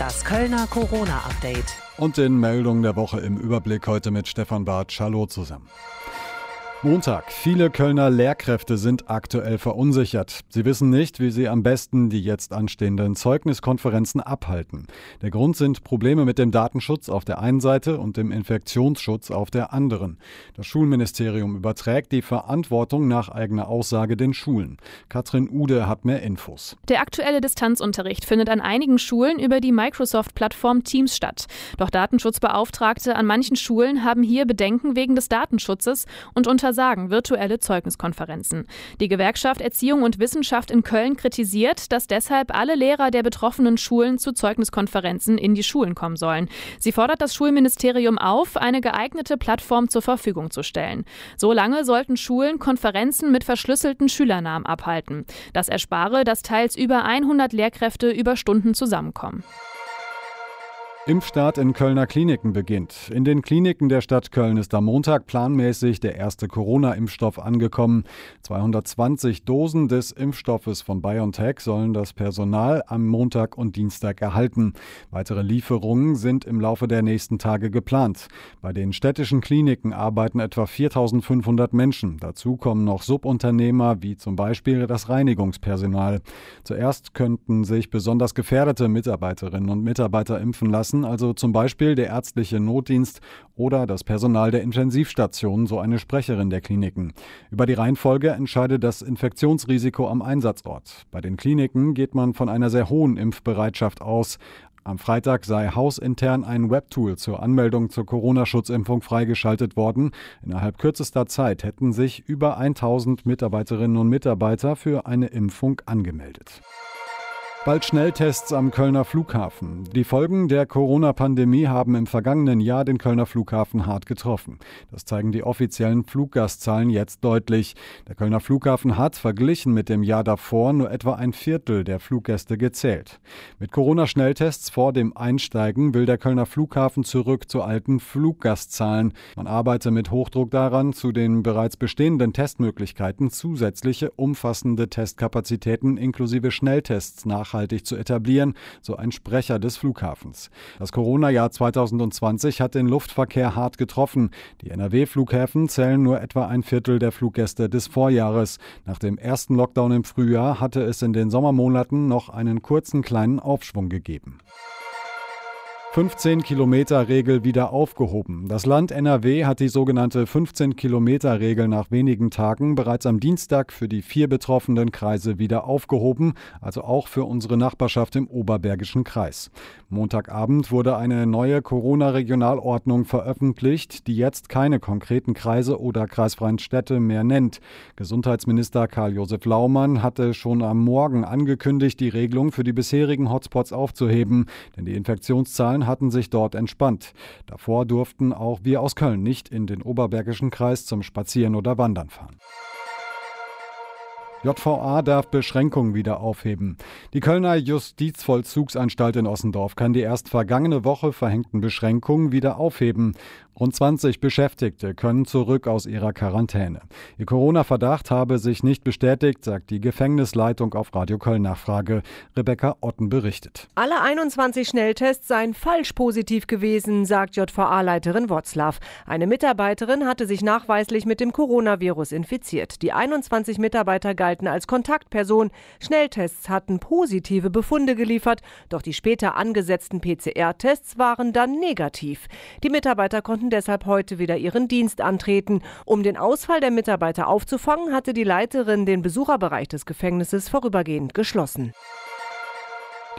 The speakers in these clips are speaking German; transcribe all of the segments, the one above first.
Das Kölner Corona-Update. Und den Meldungen der Woche im Überblick heute mit Stefan Barth. Hallo zusammen. Montag. Viele Kölner Lehrkräfte sind aktuell verunsichert. Sie wissen nicht, wie sie am besten die jetzt anstehenden Zeugniskonferenzen abhalten. Der Grund sind Probleme mit dem Datenschutz auf der einen Seite und dem Infektionsschutz auf der anderen. Das Schulministerium überträgt die Verantwortung nach eigener Aussage den Schulen. Katrin Ude hat mehr Infos. Der aktuelle Distanzunterricht findet an einigen Schulen über die Microsoft-Plattform Teams statt. Doch Datenschutzbeauftragte an manchen Schulen haben hier Bedenken wegen des Datenschutzes und unter versagen virtuelle Zeugniskonferenzen. Die Gewerkschaft Erziehung und Wissenschaft in Köln kritisiert, dass deshalb alle Lehrer der betroffenen Schulen zu Zeugniskonferenzen in die Schulen kommen sollen. Sie fordert das Schulministerium auf, eine geeignete Plattform zur Verfügung zu stellen. Solange sollten Schulen Konferenzen mit verschlüsselten Schülernamen abhalten. Das erspare, dass teils über 100 Lehrkräfte über Stunden zusammenkommen. Impfstart in Kölner Kliniken beginnt. In den Kliniken der Stadt Köln ist am Montag planmäßig der erste Corona-Impfstoff angekommen. 220 Dosen des Impfstoffes von BioNTech sollen das Personal am Montag und Dienstag erhalten. Weitere Lieferungen sind im Laufe der nächsten Tage geplant. Bei den städtischen Kliniken arbeiten etwa 4500 Menschen. Dazu kommen noch Subunternehmer wie zum Beispiel das Reinigungspersonal. Zuerst könnten sich besonders gefährdete Mitarbeiterinnen und Mitarbeiter impfen lassen lassen, also zum Beispiel der ärztliche Notdienst oder das Personal der Intensivstation, so eine Sprecherin der Kliniken. Über die Reihenfolge entscheidet das Infektionsrisiko am Einsatzort. Bei den Kliniken geht man von einer sehr hohen Impfbereitschaft aus. Am Freitag sei hausintern ein Webtool zur Anmeldung zur Corona-Schutzimpfung freigeschaltet worden. Innerhalb kürzester Zeit hätten sich über 1000 Mitarbeiterinnen und Mitarbeiter für eine Impfung angemeldet. Bald Schnelltests am Kölner Flughafen. Die Folgen der Corona-Pandemie haben im vergangenen Jahr den Kölner Flughafen hart getroffen. Das zeigen die offiziellen Fluggastzahlen jetzt deutlich. Der Kölner Flughafen hat, verglichen mit dem Jahr davor, nur etwa ein Viertel der Fluggäste gezählt. Mit Corona-Schnelltests vor dem Einsteigen will der Kölner Flughafen zurück zu alten Fluggastzahlen. Man arbeite mit Hochdruck daran, zu den bereits bestehenden Testmöglichkeiten zusätzliche umfassende Testkapazitäten inklusive Schnelltests nach nachhaltig zu etablieren, so ein Sprecher des Flughafens. Das Corona-Jahr 2020 hat den Luftverkehr hart getroffen. Die NRW-Flughäfen zählen nur etwa ein Viertel der Fluggäste des Vorjahres. Nach dem ersten Lockdown im Frühjahr hatte es in den Sommermonaten noch einen kurzen kleinen Aufschwung gegeben. 15-Kilometer-Regel wieder aufgehoben. Das Land NRW hat die sogenannte 15-Kilometer-Regel nach wenigen Tagen bereits am Dienstag für die vier betroffenen Kreise wieder aufgehoben, also auch für unsere Nachbarschaft im Oberbergischen Kreis. Montagabend wurde eine neue Corona-Regionalordnung veröffentlicht, die jetzt keine konkreten Kreise oder kreisfreien Städte mehr nennt. Gesundheitsminister Karl-Josef Laumann hatte schon am Morgen angekündigt, die Regelung für die bisherigen Hotspots aufzuheben, denn die Infektionszahlen Zahlen hatten sich dort entspannt. Davor durften auch wir aus Köln nicht in den Oberbergischen Kreis zum Spazieren oder Wandern fahren. JVA darf Beschränkungen wieder aufheben. Die Kölner Justizvollzugsanstalt in Ossendorf kann die erst vergangene Woche verhängten Beschränkungen wieder aufheben. Rund 20 Beschäftigte können zurück aus ihrer Quarantäne. Ihr Corona-Verdacht habe sich nicht bestätigt, sagt die Gefängnisleitung auf Radio Köln Nachfrage. Rebecca Otten berichtet. Alle 21 Schnelltests seien falsch positiv gewesen, sagt JVA-Leiterin Wotzlaw. Eine Mitarbeiterin hatte sich nachweislich mit dem Coronavirus infiziert. Die 21 Mitarbeiter galten als Kontaktperson. Schnelltests hatten positive Befunde geliefert, doch die später angesetzten PCR-Tests waren dann negativ. Die Mitarbeiter konnten deshalb heute wieder ihren Dienst antreten. Um den Ausfall der Mitarbeiter aufzufangen, hatte die Leiterin den Besucherbereich des Gefängnisses vorübergehend geschlossen.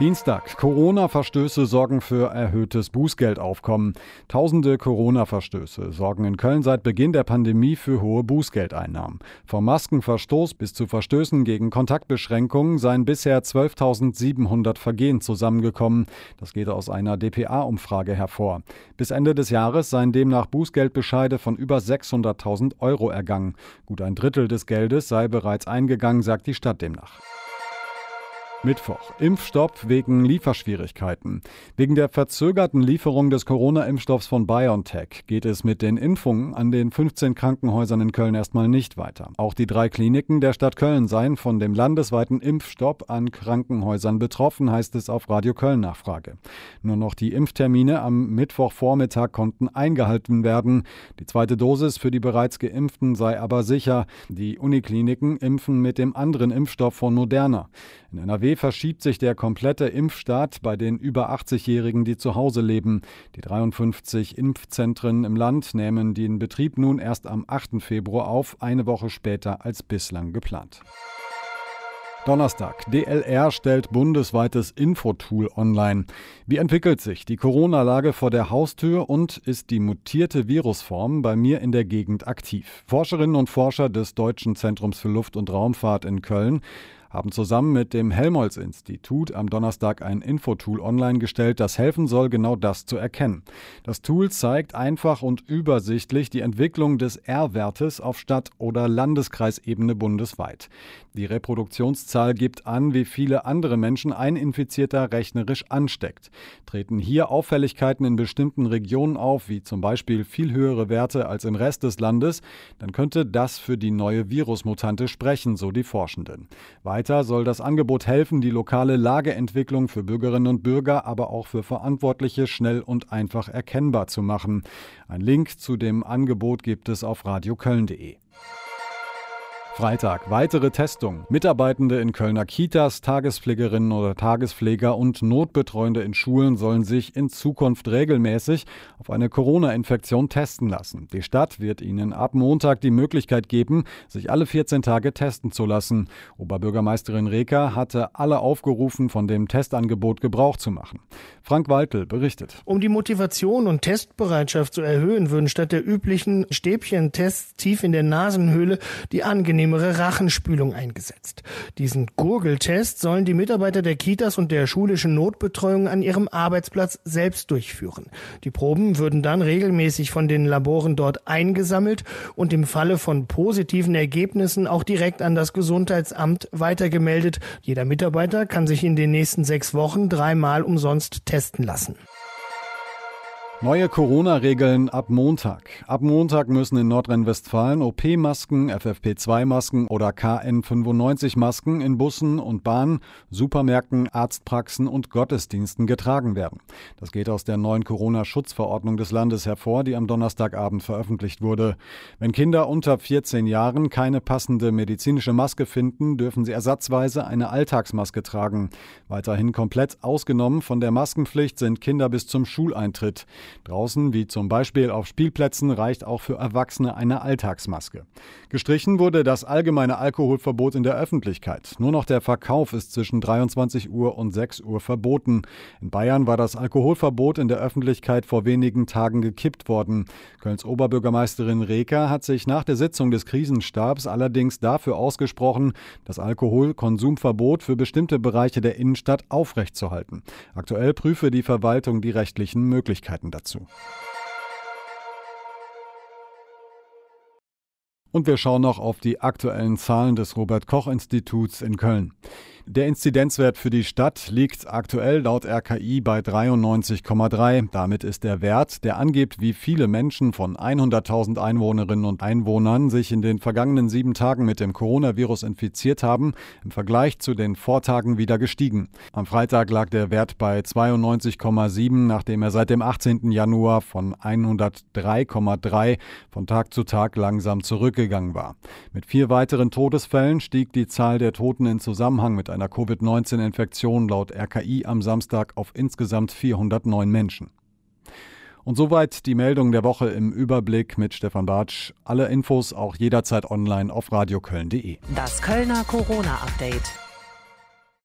Dienstag. Corona-Verstöße sorgen für erhöhtes Bußgeldaufkommen. Tausende Corona-Verstöße sorgen in Köln seit Beginn der Pandemie für hohe Bußgeldeinnahmen. Vom Maskenverstoß bis zu Verstößen gegen Kontaktbeschränkungen seien bisher 12.700 Vergehen zusammengekommen. Das geht aus einer dpa-Umfrage hervor. Bis Ende des Jahres seien demnach Bußgeldbescheide von über 600.000 Euro ergangen. Gut ein Drittel des Geldes sei bereits eingegangen, sagt die Stadt demnach. Mittwoch. Impfstopp wegen Lieferschwierigkeiten. Wegen der verzögerten Lieferung des Corona-Impfstoffs von BioNTech geht es mit den Impfungen an den 15 Krankenhäusern in Köln erstmal nicht weiter. Auch die drei Kliniken der Stadt Köln seien von dem landesweiten Impfstopp an Krankenhäusern betroffen, heißt es auf Radio Köln Nachfrage. Nur noch die Impftermine am Mittwochvormittag konnten eingehalten werden. Die zweite Dosis für die bereits Geimpften sei aber sicher. Die Unikliniken impfen mit dem anderen Impfstoff von Moderna. In NRW verschiebt sich der komplette Impfstart bei den über 80-Jährigen, die zu Hause leben. Die 53 Impfzentren im Land nehmen den Betrieb nun erst am 8. Februar auf, eine Woche später als bislang geplant. Donnerstag. DLR stellt bundesweites Infotool online. Wie entwickelt sich die Corona-Lage vor der Haustür und ist die mutierte Virusform bei mir in der Gegend aktiv? Forscherinnen und Forscher des Deutschen Zentrums für Luft- und Raumfahrt in Köln haben zusammen mit dem Helmholtz-Institut am Donnerstag ein Infotool online gestellt, das helfen soll, genau das zu erkennen. Das Tool zeigt einfach und übersichtlich die Entwicklung des R-Wertes auf Stadt- oder Landeskreisebene bundesweit. Die Reproduktionszahl gibt an, wie viele andere Menschen ein Infizierter rechnerisch ansteckt. Treten hier Auffälligkeiten in bestimmten Regionen auf, wie zum Beispiel viel höhere Werte als im Rest des Landes, dann könnte das für die neue Virusmutante sprechen, so die Forschenden. Weiter soll das Angebot helfen, die lokale Lageentwicklung für Bürgerinnen und Bürger, aber auch für Verantwortliche schnell und einfach erkennbar zu machen. Ein Link zu dem Angebot gibt es auf radioköln.de. Freitag weitere Testung. Mitarbeitende in Kölner Kitas, Tagespflegerinnen oder Tagespfleger und Notbetreuende in Schulen sollen sich in Zukunft regelmäßig auf eine Corona-Infektion testen lassen. Die Stadt wird ihnen ab Montag die Möglichkeit geben, sich alle 14 Tage testen zu lassen. Oberbürgermeisterin Reker hatte alle aufgerufen, von dem Testangebot Gebrauch zu machen. Frank Waltel berichtet. Um die Motivation und Testbereitschaft zu erhöhen, würden statt der üblichen Stäbchentests tief in der Nasenhöhle die angenehmen angenehmere Rachenspülung eingesetzt. Diesen Gurgeltest sollen die Mitarbeiter der Kitas und der schulischen Notbetreuung an ihrem Arbeitsplatz selbst durchführen. Die Proben würden dann regelmäßig von den Laboren dort eingesammelt und im Falle von positiven Ergebnissen auch direkt an das Gesundheitsamt weitergemeldet. Jeder Mitarbeiter kann sich in den nächsten sechs Wochen dreimal umsonst testen lassen. Neue Corona-Regeln ab Montag. Ab Montag müssen in Nordrhein-Westfalen OP-Masken, FFP2-Masken oder KN95-Masken in Bussen und Bahnen, Supermärkten, Arztpraxen und Gottesdiensten getragen werden. Das geht aus der neuen Corona-Schutzverordnung des Landes hervor, die am Donnerstagabend veröffentlicht wurde. Wenn Kinder unter 14 Jahren keine passende medizinische Maske finden, dürfen sie ersatzweise eine Alltagsmaske tragen. Weiterhin komplett ausgenommen von der Maskenpflicht sind Kinder bis zum Schuleintritt. Draußen, wie zum Beispiel auf Spielplätzen, reicht auch für Erwachsene eine Alltagsmaske. Gestrichen wurde das allgemeine Alkoholverbot in der Öffentlichkeit. Nur noch der Verkauf ist zwischen 23 Uhr und 6 Uhr verboten. In Bayern war das Alkoholverbot in der Öffentlichkeit vor wenigen Tagen gekippt worden. Kölns Oberbürgermeisterin Reker hat sich nach der Sitzung des Krisenstabs allerdings dafür ausgesprochen, das Alkoholkonsumverbot für bestimmte Bereiche der Innenstadt aufrechtzuerhalten. Aktuell prüfe die Verwaltung die rechtlichen Möglichkeiten dazu. Und wir schauen noch auf die aktuellen Zahlen des Robert Koch Instituts in Köln. Der Inzidenzwert für die Stadt liegt aktuell laut RKI bei 93,3. Damit ist der Wert, der angibt, wie viele Menschen von 100.000 Einwohnerinnen und Einwohnern sich in den vergangenen sieben Tagen mit dem Coronavirus infiziert haben, im Vergleich zu den Vortagen wieder gestiegen. Am Freitag lag der Wert bei 92,7, nachdem er seit dem 18. Januar von 103,3 von Tag zu Tag langsam zurückgegangen war. Mit vier weiteren Todesfällen stieg die Zahl der Toten in Zusammenhang mit einer Covid-19-Infektion laut RKI am Samstag auf insgesamt 409 Menschen. Und soweit die Meldung der Woche im Überblick mit Stefan Bartsch. Alle Infos auch jederzeit online auf radioköln.de. Das Kölner Corona-Update.